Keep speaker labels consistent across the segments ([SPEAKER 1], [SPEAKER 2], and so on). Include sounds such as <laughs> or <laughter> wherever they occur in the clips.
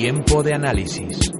[SPEAKER 1] Tiempo de análisis.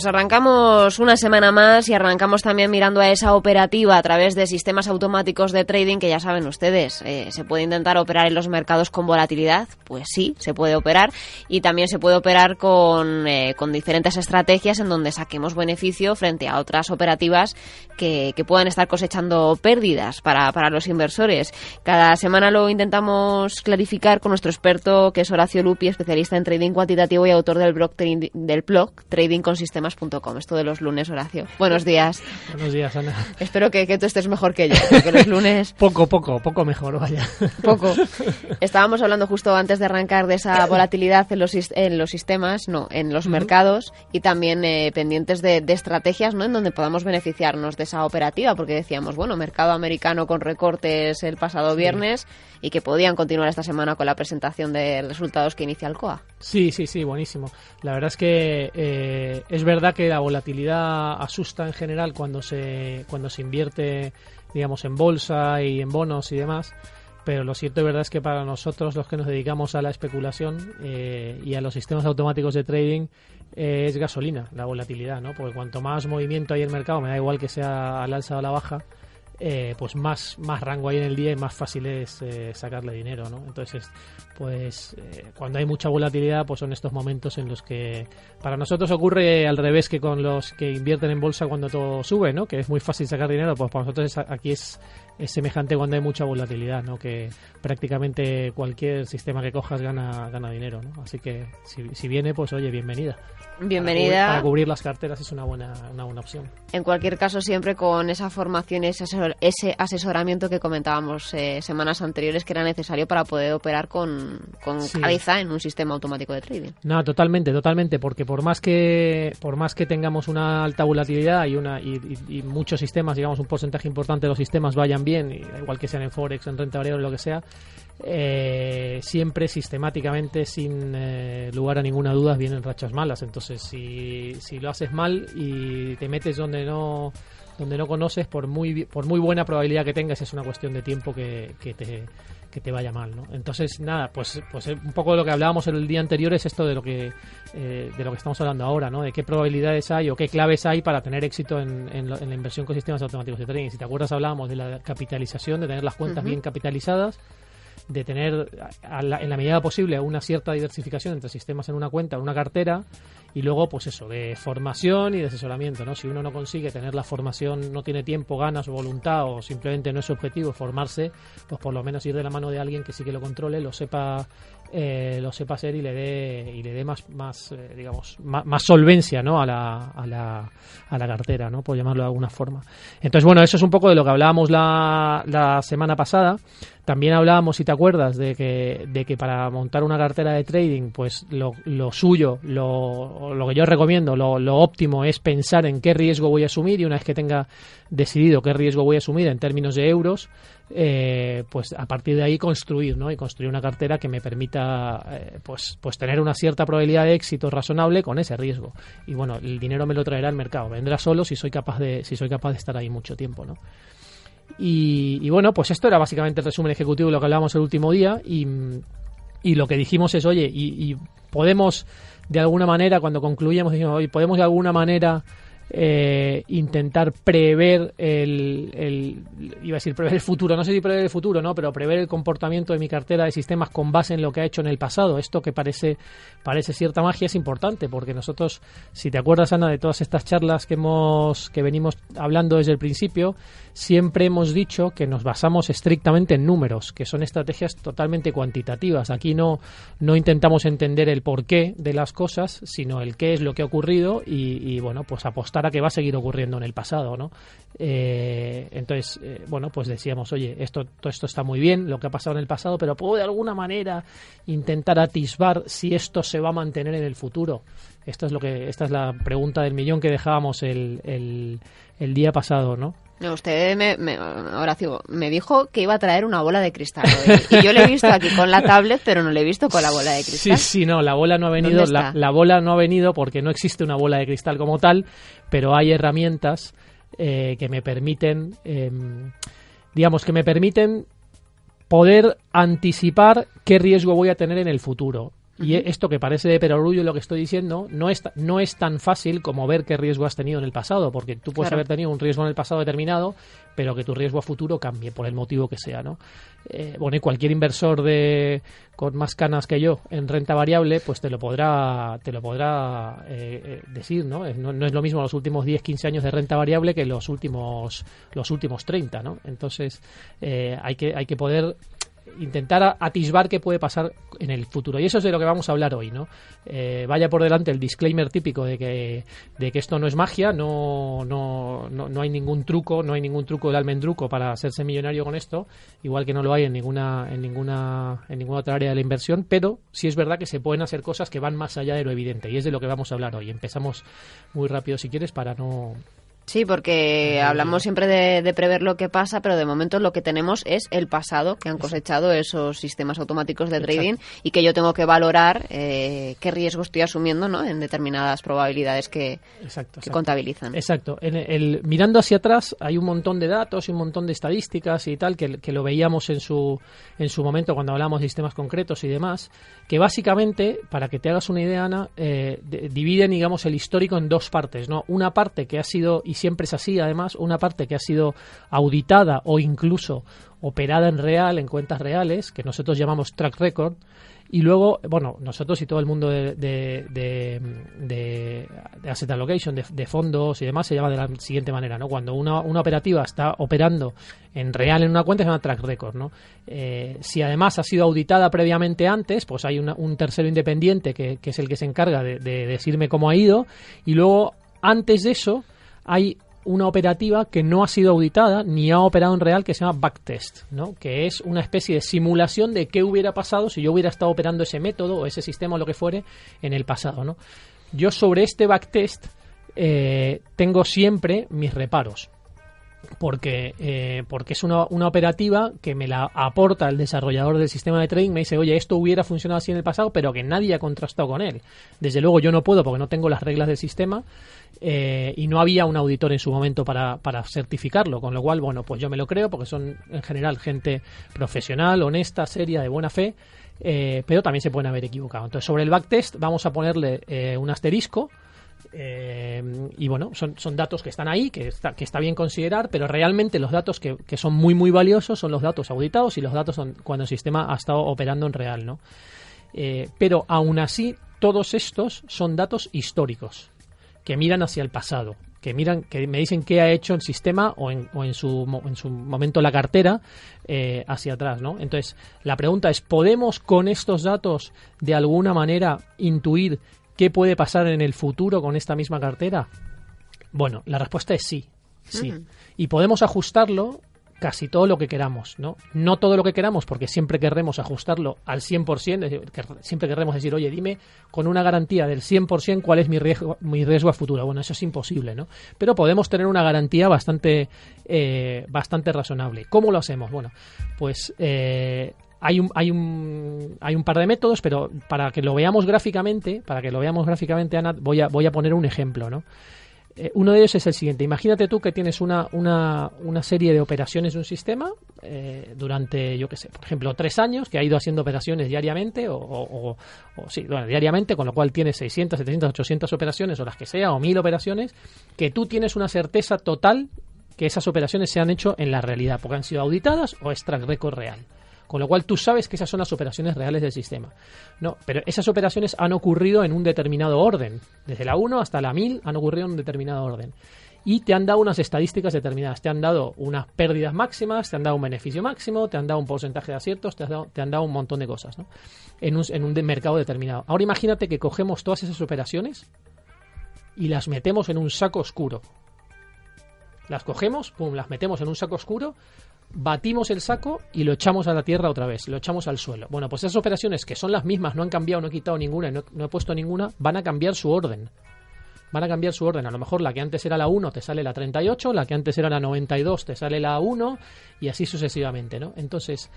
[SPEAKER 2] Pues arrancamos una semana más y arrancamos también mirando a esa operativa a través de sistemas automáticos de trading que ya saben ustedes, eh, se puede intentar operar en los mercados con volatilidad, pues sí, se puede operar y también se puede operar con, eh, con diferentes estrategias en donde saquemos beneficio frente a otras operativas que, que puedan estar cosechando pérdidas para, para los inversores. Cada semana lo intentamos clarificar con nuestro experto que es Horacio Lupi, especialista en trading cuantitativo y autor del blog, del blog Trading con Sistemas esto de los lunes, Horacio. Buenos días.
[SPEAKER 3] Buenos días, Ana.
[SPEAKER 2] Espero que, que tú estés mejor que yo, porque los lunes... <laughs>
[SPEAKER 3] poco, poco, poco mejor, vaya.
[SPEAKER 2] Poco. <laughs> Estábamos hablando justo antes de arrancar de esa volatilidad en los, en los sistemas, no, en los mercados, y también eh, pendientes de, estrategias, ¿no? En donde podamos beneficiarnos de esa operativa, porque decíamos, bueno, mercado americano con recortes el pasado viernes y que podían continuar esta semana con la presentación de resultados que inicia el COA.
[SPEAKER 3] Sí, sí, sí, buenísimo. La verdad es que eh, es verdad que la volatilidad asusta en general cuando se, cuando se invierte, digamos, en bolsa y en bonos y demás. Pero lo cierto y verdad es que para nosotros, los que nos dedicamos a la especulación eh, y a los sistemas automáticos de trading, eh, es gasolina la volatilidad, ¿no? Porque cuanto más movimiento hay en el mercado, me da igual que sea al alza o a la baja, eh, pues más, más rango hay en el día y más fácil es eh, sacarle dinero, ¿no? Entonces, pues eh, cuando hay mucha volatilidad, pues son estos momentos en los que para nosotros ocurre al revés que con los que invierten en bolsa cuando todo sube, ¿no? Que es muy fácil sacar dinero, pues para nosotros aquí es es semejante cuando hay mucha volatilidad, ¿no? Que prácticamente cualquier sistema que cojas gana, gana dinero, ¿no? Así que si, viene, pues oye, bienvenida.
[SPEAKER 2] Bienvenida.
[SPEAKER 3] Para cubrir, las carteras es una buena, una buena opción.
[SPEAKER 2] En cualquier caso, siempre con esa formación ese, ese asesoramiento que comentábamos eh, semanas anteriores que era necesario para poder operar con, con cabeza en un sistema automático de trading.
[SPEAKER 3] No, totalmente, totalmente, porque por más que por más que tengamos una alta volatilidad y una y, y muchos sistemas, digamos un porcentaje importante de los sistemas vayan bien igual que sean en Forex, en renta variable, lo que sea, eh, siempre sistemáticamente, sin eh, lugar a ninguna duda, vienen rachas malas. Entonces, si, si lo haces mal y te metes donde no donde no conoces, por muy, por muy buena probabilidad que tengas, es una cuestión de tiempo que, que te que te vaya mal, ¿no? Entonces, nada, pues, pues eh, un poco de lo que hablábamos el día anterior es esto de lo que eh, de lo que estamos hablando ahora, ¿no? De qué probabilidades hay o qué claves hay para tener éxito en, en, la inversión con sistemas automáticos de trading. Si te acuerdas, hablábamos de la capitalización, de tener las cuentas bien capitalizadas de tener en la medida posible una cierta diversificación entre sistemas en una cuenta, en una cartera, y luego, pues eso, de formación y de asesoramiento, ¿no? Si uno no consigue tener la formación, no tiene tiempo, ganas o voluntad, o simplemente no es su objetivo formarse, pues por lo menos ir de la mano de alguien que sí que lo controle, lo sepa eh, lo sepa hacer y le dé y le dé más más eh, digamos más, solvencia no a la, a la, a la cartera no por llamarlo de alguna forma. Entonces bueno eso es un poco de lo que hablábamos la, la semana pasada también hablábamos si te acuerdas de que de que para montar una cartera de trading pues lo, lo suyo lo, lo que yo recomiendo lo, óptimo es pensar en qué riesgo voy a asumir y una vez que tenga decidido qué riesgo voy a asumir en términos de euros eh, pues a partir de ahí construir, ¿no? Y construir una cartera que me permita, eh, pues, pues tener una cierta probabilidad de éxito razonable con ese riesgo. Y bueno, el dinero me lo traerá el mercado, vendrá solo si soy capaz de, si soy capaz de estar ahí mucho tiempo, ¿no? Y, bueno, pues esto era básicamente el resumen ejecutivo de lo que hablábamos el último día y, y lo que dijimos es, oye, y, podemos de alguna manera, cuando concluíamos, dijimos, oye, podemos de alguna manera eh, intentar prever el, iba a decir prever el futuro, no sé si prever el futuro, no, pero prever el comportamiento de mi cartera de sistemas con base en lo que ha hecho en el pasado. Esto que parece parece cierta magia es importante porque nosotros, si te acuerdas Ana de todas estas charlas que hemos que venimos hablando desde el principio, siempre hemos dicho que nos basamos estrictamente en números, que son estrategias totalmente cuantitativas. Aquí no no intentamos entender el porqué de las cosas, sino el qué es lo que ha ocurrido y, y bueno, pues apostar que va a seguir ocurriendo en el pasado, ¿no? Eh, entonces, eh, bueno, pues decíamos, oye, esto, todo esto está muy bien, lo que ha pasado en el pasado, pero puedo de alguna manera intentar atisbar si esto se va a mantener en el futuro. Esto es lo que, esta es la pregunta del millón que dejábamos el, el día pasado, ¿no?
[SPEAKER 2] No, usted me, me, Horacio, me dijo que iba a traer una bola de cristal. Y yo le he visto aquí con la <laughs> tablet, pero no le he visto con la bola de cristal.
[SPEAKER 3] Sí, sí, no, la bola no ha venido. La, la, bola no ha venido porque no existe una bola de cristal como tal, pero hay herramientas eh, que me permiten, em, digamos, que me permiten poder anticipar qué riesgo voy a tener en el futuro. Y esto que parece de perogrullo lo que estoy diciendo, no es, no es tan fácil como ver qué riesgo has tenido en el pasado, porque tú puedes haber tenido un riesgo en el pasado determinado, pero que tu riesgo a futuro cambie por el motivo que sea, ¿no? Eh, bueno, y cualquier inversor de con más canas que yo en renta variable, pues te lo podrá te lo podrá eh, eh, decir, ¿no? ¿no? ¿no? es lo mismo los últimos 10, 15 años de renta variable que los últimos los últimos 30, ¿no? Entonces, hay que hay que poder intentar atisbar qué puede pasar en el futuro. Y eso es de lo que vamos a hablar hoy, ¿no? Eh, vaya por delante el disclaimer típico de que, de que esto no es magia, no, no, no, hay ningún truco, no hay ningún truco del almendruco para hacerse millonario con esto, igual que no lo hay en ninguna, en ninguna, en ninguna otra área de la inversión, pero sí es verdad que se pueden hacer cosas que van más allá de lo evidente, y es de lo que vamos a hablar hoy. Empezamos muy rápido si quieres para no
[SPEAKER 2] Sí, porque hablamos siempre de, prever lo que pasa, pero de momento lo que tenemos es el pasado que han cosechado esos sistemas automáticos de trading y que yo tengo que valorar eh, qué riesgo estoy asumiendo ¿no? en determinadas probabilidades que, contabilizan.
[SPEAKER 3] Exacto. En el, mirando hacia atrás hay un montón de datos y un montón de estadísticas y tal que, lo veíamos en su, en su momento cuando hablamos de sistemas concretos y demás, que básicamente, para que te hagas una idea, Ana, eh, dividen digamos, el histórico en dos partes. ¿no? Una parte que ha sido siempre es así, además, una parte que ha sido auditada o incluso operada en real, en cuentas reales, que nosotros llamamos track record, y luego, bueno, nosotros y todo el mundo de, de, de, asset allocation, de, fondos y demás, se llama de la siguiente manera, ¿no? Cuando una, una operativa está operando en real en una cuenta, se llama track record, ¿no? Eh, si además ha sido auditada previamente antes, pues hay un tercero independiente que, que es el que se encarga de decirme cómo ha ido, y luego, antes de eso, hay una operativa que no ha sido auditada ni ha operado en real que se llama backtest, ¿no? que es una especie de simulación de qué hubiera pasado si yo hubiera estado operando ese método o ese sistema o lo que fuere en el pasado. ¿no? Yo sobre este backtest eh, tengo siempre mis reparos porque, eh, porque es una, una, operativa que me la aporta el desarrollador del sistema de trading, me dice, oye, esto hubiera funcionado así en el pasado, pero que nadie ha contrastado con él. Desde luego yo no puedo porque no tengo las reglas del sistema eh, y no había un auditor en su momento para, para certificarlo, con lo cual, bueno, pues yo me lo creo porque son en general gente profesional, honesta, seria, de buena fe. Eh, pero también se pueden haber equivocado. Entonces, sobre el backtest vamos a ponerle un asterisco, eh, y bueno, son, datos que están ahí, que está, que está bien considerar, pero realmente los datos que, que, son muy, muy valiosos son los datos auditados y los datos cuando el sistema ha estado operando en real, ¿no? Eh, pero aún así, todos estos son datos históricos, que miran hacia el pasado, que miran, que me dicen qué ha hecho el sistema o en, o en, su, en su momento la cartera eh, hacia atrás, ¿no? Entonces, la pregunta es, ¿podemos con estos datos de alguna manera intuir ¿Qué puede pasar en el futuro con esta misma cartera? Bueno, la respuesta es sí, sí. Y podemos ajustarlo casi todo lo que queramos, ¿no? No todo lo que queramos, porque siempre querremos ajustarlo al 100%, siempre querremos decir, oye, dime con una garantía del 100% cuál es mi riesgo, mi riesgo a futuro. Bueno, eso es imposible, ¿no? Pero podemos tener una garantía bastante, eh, bastante razonable. ¿Cómo lo hacemos? Bueno, pues eh, hay un, hay un, hay un par de métodos, pero para que lo veamos gráficamente, para que lo veamos gráficamente, Ana, voy a, voy a poner un ejemplo, ¿no? Eh, uno de ellos es el siguiente. Imagínate tú que tienes una, una, una serie de operaciones de un sistema eh, durante, yo qué sé, por ejemplo, tres años, que ha ido haciendo operaciones diariamente, o, o, sí, bueno, diariamente, con lo cual tienes 600, 700, 800 operaciones, o las que sea, o 1000 operaciones, que tú tienes una certeza total que esas operaciones se han hecho en la realidad, porque han sido auditadas o es track record real. Con lo cual tú sabes que esas son las operaciones reales del sistema. No, pero esas operaciones han ocurrido en un determinado orden. Desde la 1 hasta la 1000 han ocurrido en un determinado orden. Y te han dado unas estadísticas determinadas. Te han dado unas pérdidas máximas, te han dado un beneficio máximo, te han dado un porcentaje de aciertos, te, han dado un montón de cosas ¿no? en, un, en un mercado determinado. Ahora imagínate que cogemos todas esas operaciones y las metemos en un saco oscuro. Las cogemos, pum, las metemos en un saco oscuro, batimos el saco y lo echamos a la tierra otra vez, lo echamos al suelo. Bueno, pues esas operaciones que son las mismas, no han cambiado, no he quitado ninguna, no, no he puesto ninguna, van a cambiar su orden. van a cambiar su orden. A lo mejor la que antes era la 1 te sale la 38, la que antes era la 92 te sale la 1 y así sucesivamente, ¿no? Entonces,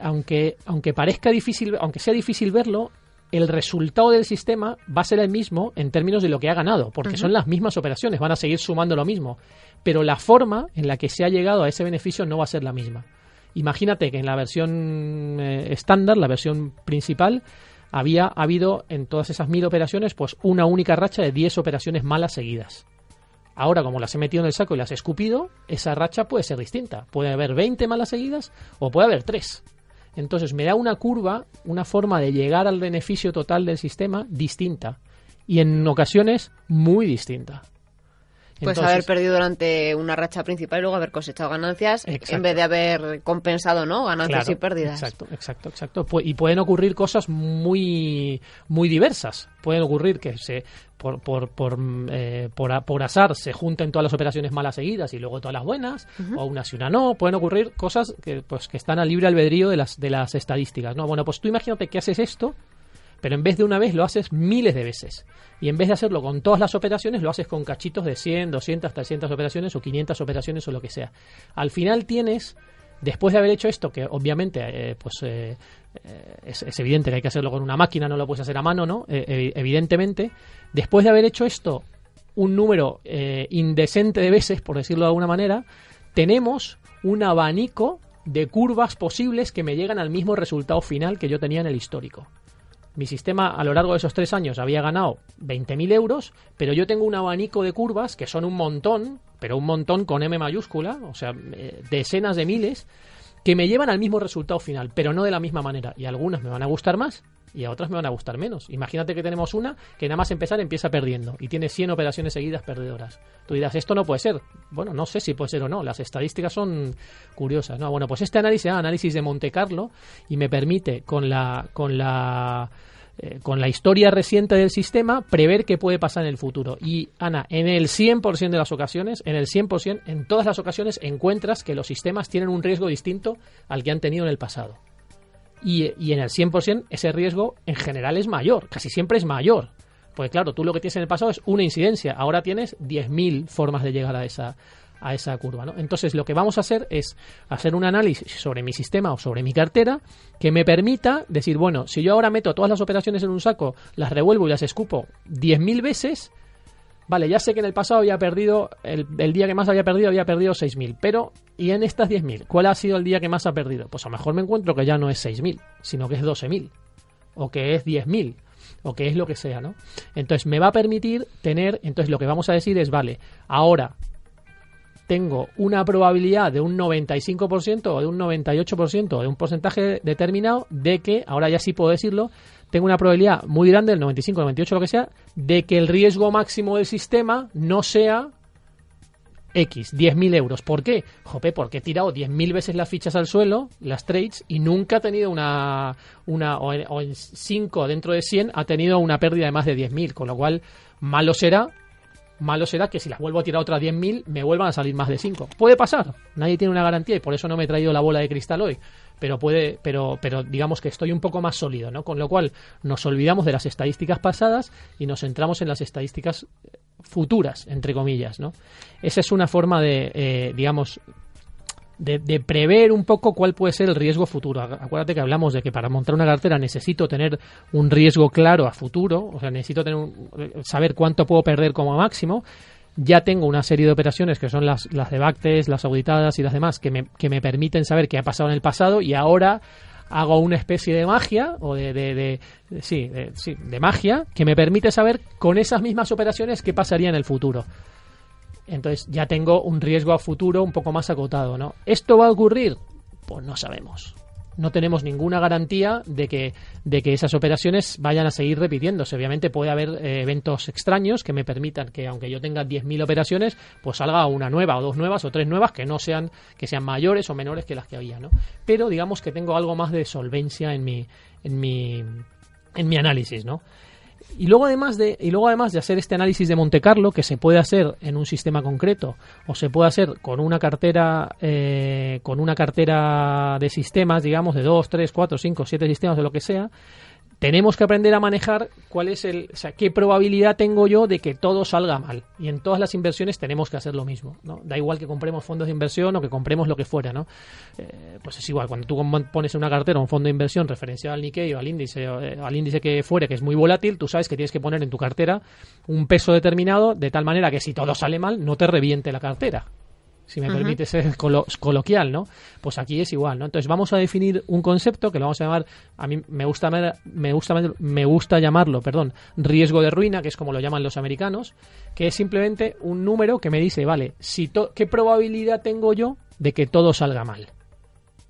[SPEAKER 3] aunque, aunque parezca difícil, aunque sea difícil verlo, el resultado del sistema va a ser el mismo en términos de lo que ha ganado, porque son las mismas operaciones, van a seguir sumando lo mismo, pero la forma en la que se ha llegado a ese beneficio no va a ser la misma. Imagínate que en la versión eh, estándar, la versión principal, había habido en todas esas mil operaciones pues una única racha de 10 operaciones malas seguidas. Ahora, como las he metido en el saco y las he escupido, esa racha puede ser distinta. Puede haber 20 malas seguidas o puede haber 3. Entonces me da una curva, una forma de llegar al beneficio total del sistema distinta y en ocasiones muy distinta.
[SPEAKER 2] Pues haber perdido durante una racha principal y luego haber cosechado ganancias en vez de haber compensado, ¿no? Ganancias y pérdidas.
[SPEAKER 3] Exacto, exacto, exacto. Y pueden ocurrir cosas muy, muy diversas. Pueden ocurrir que se por, por, por, eh, por, azar se junten todas las operaciones malas seguidas y luego todas las buenas, o una y una no. Pueden ocurrir cosas que, pues, que están al libre albedrío de las, de las estadísticas, ¿no? Bueno, pues tú imagínate que haces esto pero en vez de una vez lo haces miles de veces. Y en vez de hacerlo con todas las operaciones, lo haces con cachitos de 100, 200, 300 operaciones o 500 operaciones o lo que sea. Al final tienes, después de haber hecho esto, que obviamente eh, pues eh, eh, es, evidente que hay que hacerlo con una máquina, no lo puedes hacer a mano, ¿no? evidentemente, después de haber hecho esto un número indecente de veces, por decirlo de alguna manera, tenemos un abanico de curvas posibles que me llegan al mismo resultado final que yo tenía en el histórico mi sistema a lo largo de esos tres años había ganado 20.000 euros, pero yo tengo un abanico de curvas que son un montón, pero un montón con M mayúscula, o sea, eh, decenas de miles, que me llevan al mismo resultado final, pero no de la misma manera. Y algunas me van a gustar más y a otras me van a gustar menos. Imagínate que tenemos una que nada más empezar empieza perdiendo y tiene 100 operaciones seguidas perdedoras. Tú dirás, esto no puede ser. Bueno, no sé si puede ser o no. Las estadísticas son curiosas. No, bueno, pues este análisis, ah, análisis de Monte Carlo y me permite con la con la eh, con la historia reciente del sistema, prever qué puede pasar en el futuro. Y, Ana, en el 100% de las ocasiones, en el 100%, en todas las ocasiones, encuentras que los sistemas tienen un riesgo distinto al que han tenido en el pasado. Y, y en el 100% ese riesgo en general es mayor, casi siempre es mayor. Pues claro, tú lo que tienes en el pasado es una incidencia, ahora tienes 10.000 formas de llegar a esa, a esa curva. ¿no? Entonces, lo que vamos a hacer es hacer un análisis sobre mi sistema o sobre mi cartera que me permita decir, bueno, si yo ahora meto todas las operaciones en un saco, las revuelvo y las escupo 10.000 veces, vale, ya sé que en el pasado había perdido, el, día que más había perdido, había perdido 6.000, pero ¿y en estas 10.000? ¿Cuál ha sido el día que más ha perdido? Pues a lo mejor me encuentro que ya no es 6.000, sino que es 12.000, o que es 10.000, o que es lo que sea, ¿no? Entonces me va a permitir tener, entonces lo que vamos a decir es, vale, ahora tengo una probabilidad de un 95% o de un 98% o de un porcentaje determinado de que, ahora ya sí puedo decirlo, tengo una probabilidad muy grande, del 95, 98, lo que sea, de que el riesgo máximo del sistema no sea X, 10.000 euros. ¿Por qué? Jope, porque he tirado 10.000 veces las fichas al suelo, las trades, y nunca ha tenido una, una o en, 5 dentro de 100 ha tenido una pérdida de más de 10.000, con lo cual malo será malo será que si las vuelvo a tirar otras 10.000 me vuelvan a salir más de 5. Puede pasar, nadie tiene una garantía y por eso no me he traído la bola de cristal hoy. Pero puede, pero, pero digamos que estoy un poco más sólido, ¿no? Con lo cual nos olvidamos de las estadísticas pasadas y nos centramos en las estadísticas futuras, entre comillas, ¿no? Esa es una forma de, eh, digamos, de, prever un poco cuál puede ser el riesgo futuro. Acuérdate que hablamos de que para montar una cartera necesito tener un riesgo claro a futuro, o sea, necesito tener saber cuánto puedo perder como máximo. Ya tengo una serie de operaciones que son las, las de Bactes, las auditadas y las demás que me, que me permiten saber qué ha pasado en el pasado y ahora hago una especie de magia o de, de, de, sí, sí, de magia que me permite saber con esas mismas operaciones qué pasaría en el futuro. Entonces ya tengo un riesgo a futuro un poco más acotado, ¿no? ¿Esto va a ocurrir? Pues no sabemos. No tenemos ninguna garantía de que, de que esas operaciones vayan a seguir repitiéndose. Obviamente puede haber eh, eventos extraños que me permitan que, aunque yo tenga 10.000 operaciones, pues salga una nueva o dos nuevas o tres nuevas que no sean, que sean mayores o menores que las que había, ¿no? Pero digamos que tengo algo más de solvencia en mi, en mi, en mi análisis, ¿no? Y luego además de y luego además de hacer este análisis de Monte Carlo que se puede hacer en un sistema concreto o se puede hacer con una cartera eh, con una cartera de sistemas digamos de 2, 3, 4, 5, 7 sistemas de lo que sea tenemos que aprender a manejar cuál es el, o sea, qué probabilidad tengo yo de que todo salga mal. Y en todas las inversiones tenemos que hacer lo mismo, ¿no? Da igual que compremos fondos de inversión o que compremos lo que fuera, ¿no? Eh, pues es igual, cuando tú pones una cartera un fondo de inversión referenciado al Nikkei o al índice, eh, al índice que fuere, que es muy volátil, tú sabes que tienes que poner en tu cartera un peso determinado de tal manera que si todo sale mal, no te reviente la cartera si me permite ser coloquial, ¿no? Pues aquí es igual, ¿no? Entonces vamos a definir un concepto que lo vamos a llamar, a mí me gusta, me gusta, me gusta llamarlo, perdón, riesgo de ruina, que es como lo llaman los americanos, que es simplemente un número que me dice, vale, si ¿qué probabilidad tengo yo de que todo salga mal?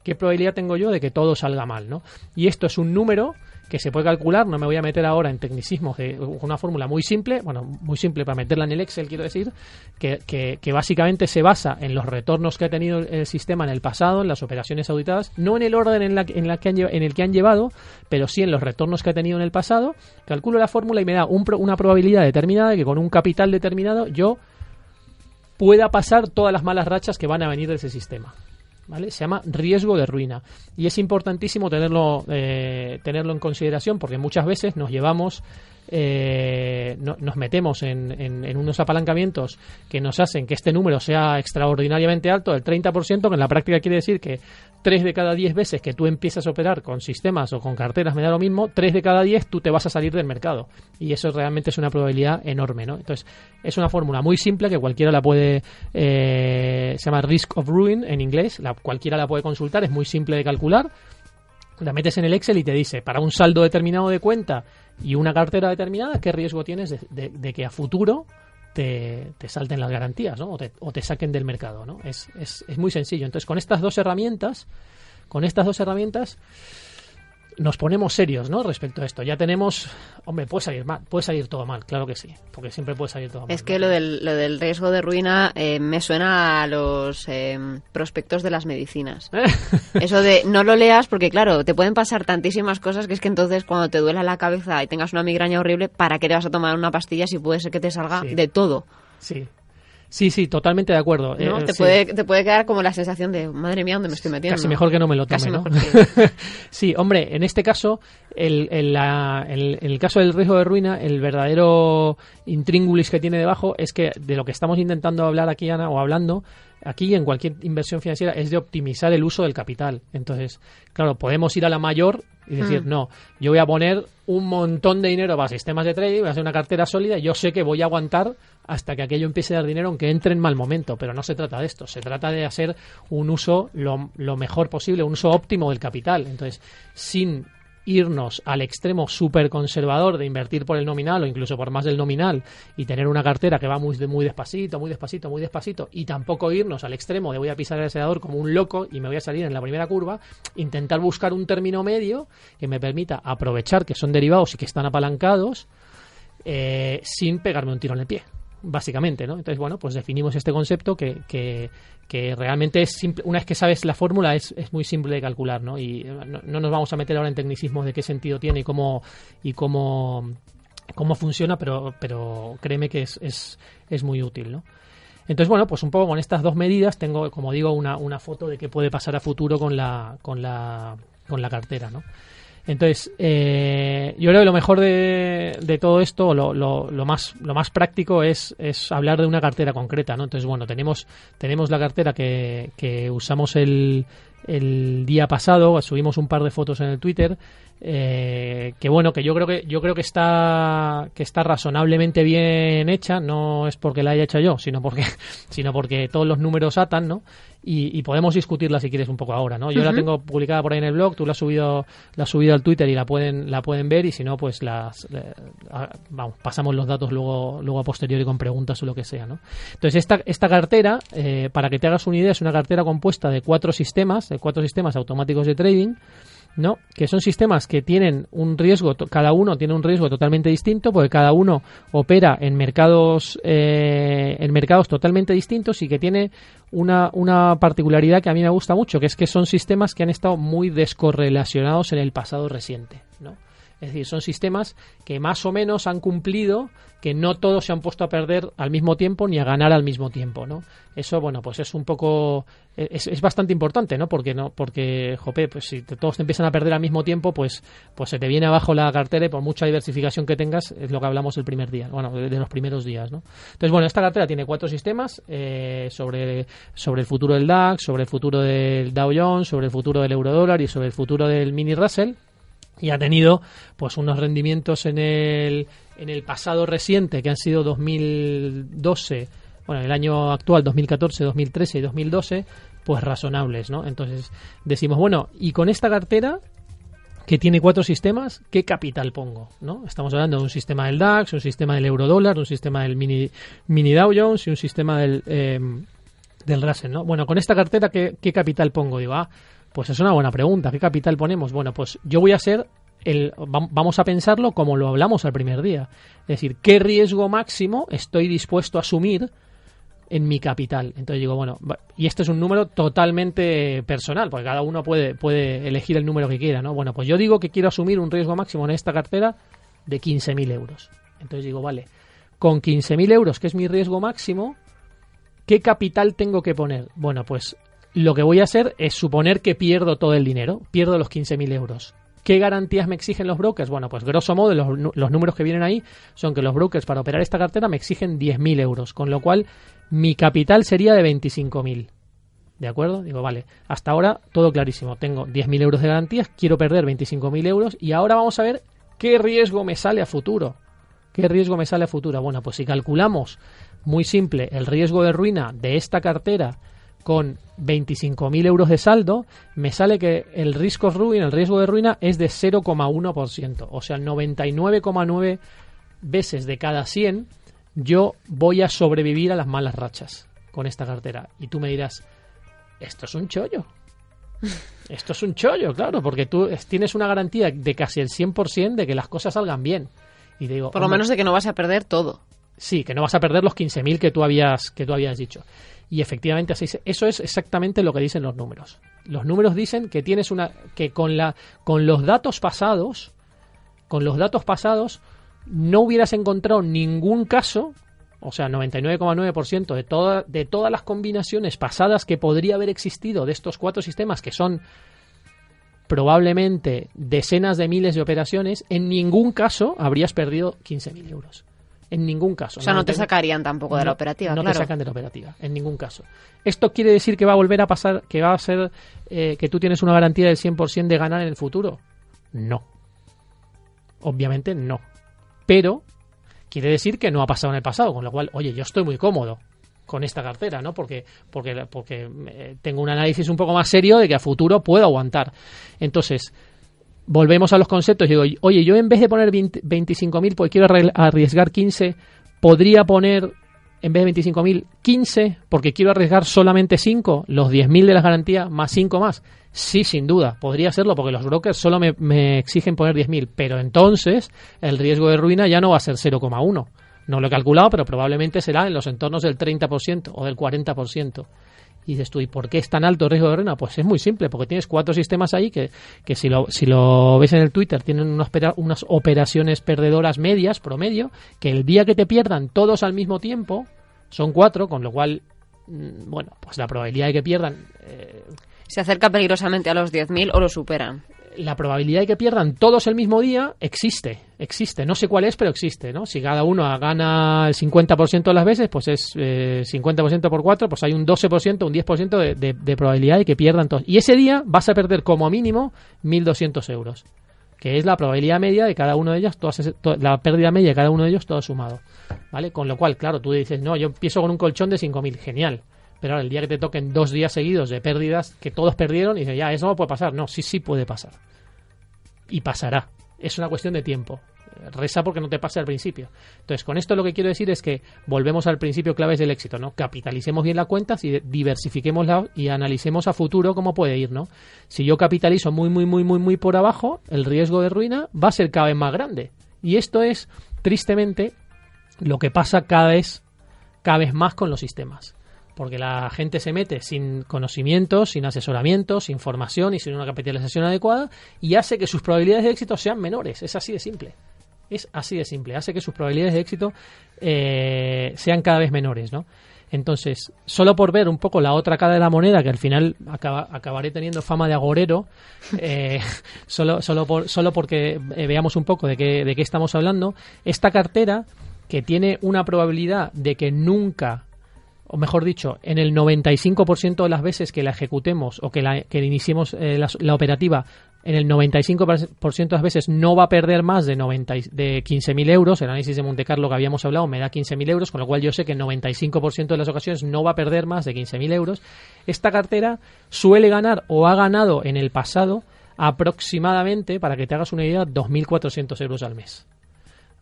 [SPEAKER 3] ¿Qué probabilidad tengo yo de que todo salga mal, no? Y esto es un número que se puede calcular, no me voy a meter ahora en tecnicismos de una fórmula muy simple, bueno, muy simple para meterla en el Excel, quiero decir, que, básicamente se basa en los retornos que ha tenido el sistema en el pasado, en las operaciones auditadas, no en el orden en, la, en, la que han, en el que han llevado, pero sí en los retornos que ha tenido en el pasado, calculo la fórmula y me da una probabilidad determinada de que con un capital determinado yo pueda pasar todas las malas rachas que van a venir de ese sistema. Se llama riesgo de ruina. Y es importantísimo tenerlo, eh, tenerlo en consideración porque muchas veces nos llevamos eh, nos metemos en, unos apalancamientos que nos hacen que este número sea extraordinariamente alto, el 30%, que en la práctica quiere decir que 3 de cada 10 veces que tú empiezas a operar con sistemas o con carteras, me da lo mismo, 3 de cada 10 tú te vas a salir del mercado. Y eso realmente es una probabilidad enorme. ¿no? Entonces, es una fórmula muy simple que cualquiera la puede, eh, se llama Risk of Ruin en inglés, la, cualquiera la puede consultar, es muy simple de calcular la metes en el Excel y te dice, para un saldo determinado de cuenta y una cartera determinada, ¿qué riesgo tienes de, que a futuro te, salten las garantías ¿no? o, te, o te saquen del mercado? ¿no? Es, es, es muy sencillo. Entonces, con estas dos herramientas, con estas dos herramientas, nos ponemos serios, ¿no? Respecto a esto. Ya tenemos, hombre, puede salir mal, puede salir todo mal, claro que sí, porque siempre puede salir todo mal.
[SPEAKER 2] Es que lo, del, lo del riesgo de ruina eh, me suena a los eh, prospectos de las medicinas. <laughs> Eso de no lo leas porque, claro, te pueden pasar tantísimas cosas que es que entonces cuando te duela la cabeza y tengas una migraña horrible, ¿para qué te vas a tomar una pastilla si puede ser que te salga de todo?
[SPEAKER 3] Sí, Sí, sí, totalmente de acuerdo.
[SPEAKER 2] Eh, te, puede, te puede quedar como la sensación de, madre mía, ¿dónde me estoy metiendo?
[SPEAKER 3] Casi mejor que no me lo tome, <laughs> ¿no? sí, hombre, en este caso, el, el, el, caso del riesgo de ruina, el verdadero intríngulis que tiene debajo es que de lo que estamos intentando hablar aquí, Ana, o hablando, aquí en cualquier inversión financiera es de optimizar el uso del capital. Entonces, claro, podemos ir a la mayor y decir, mm. no, yo voy a poner un montón de dinero para sistemas de trading, voy a hacer una cartera sólida, yo sé que voy a aguantar hasta que aquello empiece a dar dinero, aunque entre en mal momento, pero no se trata de esto, se trata de hacer un uso lo, lo mejor posible, un uso óptimo del capital. Entonces, sin irnos al extremo súper conservador de invertir por el nominal o incluso por más del nominal y tener una cartera que va muy, muy despacito, muy despacito, muy despacito y tampoco irnos al extremo de voy a pisar el acelerador como un loco y me voy a salir en la primera curva, intentar buscar un término medio que me permita aprovechar que son derivados y que están apalancados eh, sin pegarme un tiro en el pie básicamente, ¿no? Entonces, bueno, pues definimos este concepto que, que, realmente es simple, una vez que sabes la fórmula es, es muy simple de calcular, ¿no? Y eh, no, nos vamos a meter ahora en tecnicismos de qué sentido tiene y cómo y cómo cómo funciona, pero pero créeme que es, es, es muy útil, ¿no? Entonces, bueno, pues un poco con estas dos medidas tengo, como digo, una, una foto de qué puede pasar a futuro con la, con la, con la cartera, ¿no? Entonces, eh, yo creo que lo mejor de, todo esto, lo, lo, lo, más, lo más práctico es, es hablar de una cartera concreta, ¿no? Entonces, bueno, tenemos, tenemos la cartera que, que usamos el, el día pasado, subimos un par de fotos en el Twitter, eh, que bueno, que yo creo que yo creo que está que está razonablemente bien hecha, no es porque la haya hecho yo, sino porque <laughs> sino porque todos los números atan, ¿no? Y, podemos discutirla si quieres un poco ahora, ¿no? Yo la tengo publicada por ahí en el blog, tú la has subido la has subido al Twitter y la pueden la pueden ver y si no pues las vamos, pasamos los datos luego luego a posteriori con preguntas o lo que sea, ¿no? Entonces esta esta cartera eh, para que te hagas una idea es una cartera compuesta de cuatro sistemas cuatro sistemas automáticos de trading, ¿no? Que son sistemas que tienen un riesgo, cada uno tiene un riesgo totalmente distinto, porque cada uno opera en mercados, eh, en mercados totalmente distintos y que tiene una, una particularidad que a mí me gusta mucho, que es que son sistemas que han estado muy descorrelacionados en el pasado reciente, ¿no? Es decir, son sistemas que más o menos han cumplido, que no todos se han puesto a perder al mismo tiempo ni a ganar al mismo tiempo, ¿no? Eso, bueno, pues es un poco, es, es bastante importante, ¿no? Porque, no, porque, jope, pues si todos te empiezan a perder al mismo tiempo, pues, pues se te viene abajo la cartera y por mucha diversificación que tengas, es lo que hablamos el primer día, bueno, de, los primeros días, ¿no? Entonces, bueno, esta cartera tiene cuatro sistemas eh, sobre, sobre el futuro del DAX, sobre el futuro del Dow Jones, sobre el futuro del eurodólar y sobre el futuro del mini Russell y ha tenido pues unos rendimientos en el, en el pasado reciente que han sido 2012, bueno, el año actual 2014, 2013 y 2012, pues razonables, ¿no? Entonces decimos, bueno, y con esta cartera que tiene cuatro sistemas, ¿qué capital pongo? ¿no? Estamos hablando de un sistema del DAX, un sistema del eurodólar, un sistema del mini, mini Dow Jones y un sistema del, eh, del Russell, ¿no? Bueno, con esta cartera, ¿qué, ¿qué capital pongo? Digo, ah, pues es una buena pregunta. ¿Qué capital ponemos? Bueno, pues yo voy a ser el, vamos a pensarlo como lo hablamos al primer día. Es decir, ¿qué riesgo máximo estoy dispuesto a asumir en mi capital? Entonces digo, bueno, y este es un número totalmente personal, porque cada uno puede, puede elegir el número que quiera, ¿no? Bueno, pues yo digo que quiero asumir un riesgo máximo en esta cartera de 15.000 euros. Entonces digo, vale, con 15.000 euros, que es mi riesgo máximo, ¿qué capital tengo que poner? Bueno, pues lo que voy a hacer es suponer que pierdo todo el dinero, pierdo los 15.000 euros. ¿Qué garantías me exigen los brokers? Bueno, pues grosso modo los, números que vienen ahí son que los brokers para operar esta cartera me exigen 10.000 euros, con lo cual mi capital sería de 25.000. ¿De acuerdo? Digo, vale, hasta ahora todo clarísimo. Tengo 10.000 euros de garantías, quiero perder 25.000 euros y ahora vamos a ver qué riesgo me sale a futuro. ¿Qué riesgo me sale a futuro? Bueno, pues si calculamos muy simple el riesgo de ruina de esta cartera con 25.000 euros de saldo, me sale que el riesgo ruin, el riesgo de ruina, es de 0,1%. O sea, 99,9 veces de cada 100 yo voy a sobrevivir a las malas rachas con esta cartera. Y tú me dirás, esto es un chollo. <laughs> Esto es un chollo, claro, porque tú tienes una garantía de casi el 100% de que las cosas salgan bien. Y digo,
[SPEAKER 2] Por lo menos de que no vas a perder todo.
[SPEAKER 3] Sí, que no vas a perder los 15.000 que tú habías que tú habías dicho. Y efectivamente así eso es exactamente lo que dicen los números. Los números dicen que tienes una que con la con los datos pasados, con los datos pasados no hubieras encontrado ningún caso, o sea, 99,9% de toda, de todas las combinaciones pasadas que podría haber existido de estos cuatro sistemas que son probablemente decenas de miles de operaciones, en ningún caso habrías perdido 15.000 euros. En ningún caso.
[SPEAKER 2] O sea, no, te sacarían tampoco de la operativa.
[SPEAKER 3] No te sacan de la operativa, en ningún caso. ¿Esto quiere decir que va a volver a pasar, que va a ser, eh, que tú tienes una garantía del 100% de ganar en el futuro? No. Obviamente no. Pero quiere decir que no ha pasado en el pasado, con lo cual, oye, yo estoy muy cómodo con esta cartera, ¿no? Porque, porque, porque eh, tengo un análisis un poco más serio de que a futuro puedo aguantar. Entonces, volvemos a los conceptos. Digo, oye, yo en vez de poner 25.000, pues quiero arriesgar 15, podría poner en vez de 25.000, 15, porque quiero arriesgar solamente 5, los 10.000 de las garantías más 5 más. Sí, sin duda, podría hacerlo porque los brokers solo me, me exigen poner 10.000, pero entonces el riesgo de ruina ya no va a ser 0,1. No lo he calculado, pero probablemente será en los entornos del 30% o del 40%. Y dices tú, ¿y por qué es tan alto el riesgo de ruina? Pues es muy simple, porque tienes cuatro sistemas ahí que, que si, lo, si lo ves en el Twitter tienen unas, unas operaciones perdedoras medias, promedio, que el día que te pierdan todos al mismo tiempo, son cuatro, con lo cual, mm, bueno, pues la probabilidad de que pierdan...
[SPEAKER 2] Eh, se acerca peligrosamente a los 10.000 o lo superan
[SPEAKER 3] la probabilidad de que pierdan todos el mismo día existe, existe. No sé cuál es, pero existe, ¿no? Si cada uno gana el 50% de las veces, pues es eh, 50% por 4, pues hay un 12%, un 10% de, de, probabilidad de que pierdan todos. Y ese día vas a perder como mínimo 1.200 euros, que es la probabilidad media de cada uno de ellos, todas, la pérdida media de cada uno de ellos, todo sumado. ¿Vale? Con lo cual, claro, tú dices, no, yo empiezo con un colchón de 5.000, genial pero el día que te toquen dos días seguidos de pérdidas que todos perdieron, y dices, ya, eso no puede pasar. No, sí, sí puede pasar. Y pasará. Es una cuestión de tiempo. Reza porque no te pase al principio. Entonces, con esto lo que quiero decir es que volvemos al principio claves del éxito, ¿no? Capitalicemos bien las cuentas y diversifiquémosla y analicemos a futuro cómo puede ir, ¿no? Si yo capitalizo muy, muy, muy, muy, muy por abajo, el riesgo de ruina va a ser cada vez más grande. Y esto es, tristemente, lo que pasa cada vez, cada vez más con los sistemas. Porque la gente se mete sin conocimientos, sin asesoramiento, sin formación y sin una capitalización adecuada y hace que sus probabilidades de éxito sean menores. Es así de simple. Es así de simple. Hace que sus probabilidades de éxito eh, sean cada vez menores, ¿no? Entonces, solo por ver un poco la otra cara de la moneda, que al final acabaré teniendo fama de agorero, eh, <laughs> solo, solo, solo porque eh, veamos un poco de qué, de qué estamos hablando, esta cartera que tiene una probabilidad de que nunca o mejor dicho, en el 95% de las veces que la ejecutemos o que, iniciemos eh, la, operativa, en el 95% de las veces no va a perder más de, 90, de 15.000 euros. El análisis de Monte Carlo que habíamos hablado me da 15.000 euros, con lo cual yo sé que el 95% de las ocasiones no va a perder más de 15.000 euros. Esta cartera suele ganar o ha ganado en el pasado aproximadamente, para que te hagas una idea, 2.400 euros al mes.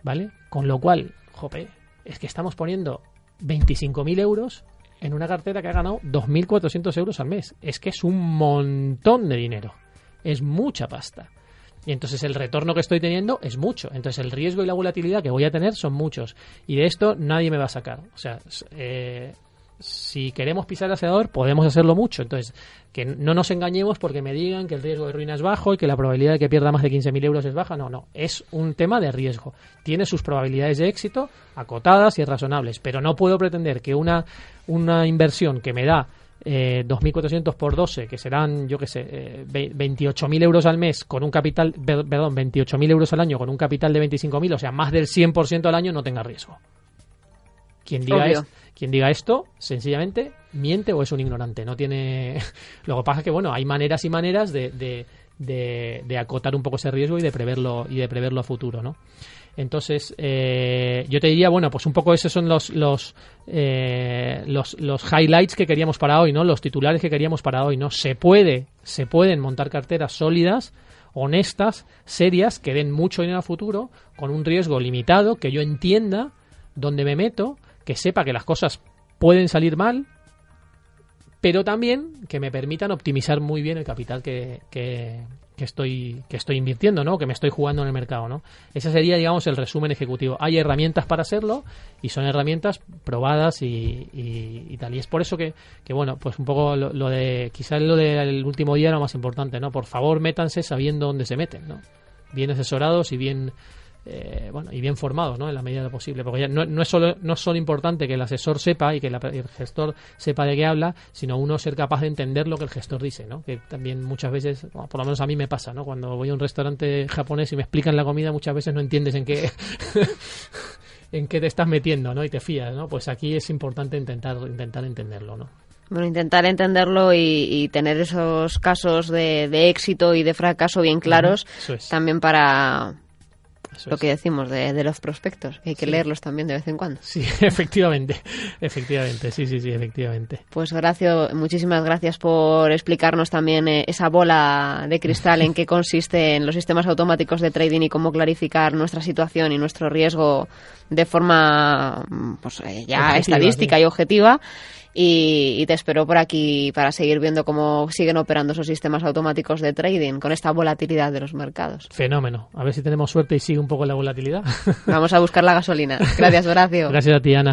[SPEAKER 3] ¿Vale? Con lo cual, jope, es que estamos poniendo 25.000 euros en una cartera que ha ganado 2.400 euros al mes. Es que es un montón de dinero. Es mucha pasta. Y entonces el retorno que estoy teniendo es mucho. Entonces el riesgo y la volatilidad que voy a tener son muchos. Y de esto nadie me va a sacar. O sea, eh, si queremos pisar el acelerador, podemos hacerlo mucho. Entonces, que no nos engañemos porque me digan que el riesgo de ruina es bajo y que la probabilidad de que pierda más de 15.000 euros es baja. No, no. Es un tema de riesgo. Tiene sus probabilidades de éxito acotadas y razonables. Pero no puedo pretender que una, una inversión que me da eh, 2.400 por 12, que serán, yo qué sé, eh, 28.000 euros al mes con un capital, perdón, 28.000 euros al año con un capital de 25.000, o sea, más del 100% al año, no tenga riesgo. Quien diga, es, quien diga esto, sencillamente, miente o es un ignorante. No tiene. <laughs> Lo que pasa es que, bueno, hay maneras y maneras de, de, de, acotar un poco ese riesgo y de preverlo, y de preverlo a futuro, ¿no? Entonces, eh, yo te diría, bueno, pues un poco esos son los, los, eh, los, los, highlights que queríamos para hoy, ¿no? Los titulares que queríamos para hoy, ¿no? Se puede, se pueden montar carteras sólidas, honestas, serias, que den mucho dinero a futuro, con un riesgo limitado, que yo entienda dónde me meto, que sepa que las cosas pueden salir mal, pero también que me permitan optimizar muy bien el capital que, que, estoy, que estoy invirtiendo, ¿no? que me estoy jugando en el mercado. ¿no? Ese sería, digamos, el resumen ejecutivo. Hay herramientas para hacerlo y son herramientas probadas y, y, tal. Y es por eso que, que bueno, pues un poco lo, de, quizás lo del último día era lo más importante, ¿no? Por favor, métanse sabiendo dónde se meten, ¿no? Bien asesorados y bien eh, bueno, y bien formados, ¿no? En la medida de lo posible. Porque ya no, no, es solo, no es solo importante que el asesor sepa y que el gestor sepa de qué habla, sino uno ser capaz de entender lo que el gestor dice, ¿no? Que también muchas veces, por lo menos a mí me pasa, ¿no? Cuando voy a un restaurante japonés y me explican la comida, muchas veces no entiendes en qué... <laughs> en qué te estás metiendo, ¿no? Y te fías, ¿no? Pues aquí es importante intentar, intentar entenderlo, ¿no?
[SPEAKER 2] Bueno, intentar entenderlo y, tener esos casos de, éxito y de fracaso bien claros también para, lo que decimos de, los prospectos, hay que leerlos también de vez en cuando.
[SPEAKER 3] Sí, <laughs> efectivamente, efectivamente, sí, sí, sí, efectivamente.
[SPEAKER 2] Pues gracias, muchísimas gracias por explicarnos también eh, esa bola de cristal en qué consiste en los sistemas automáticos de trading y cómo clarificar nuestra situación y nuestro riesgo de forma pues, eh, ya estadística y objetiva y, te espero por aquí para seguir viendo cómo siguen operando esos sistemas automáticos de trading con esta volatilidad de los mercados.
[SPEAKER 3] Fenómeno. A ver si tenemos suerte y sigue un poco la volatilidad.
[SPEAKER 2] Vamos a buscar la gasolina. Gracias, <laughs> Horacio.
[SPEAKER 3] Gracias a ti, Ana.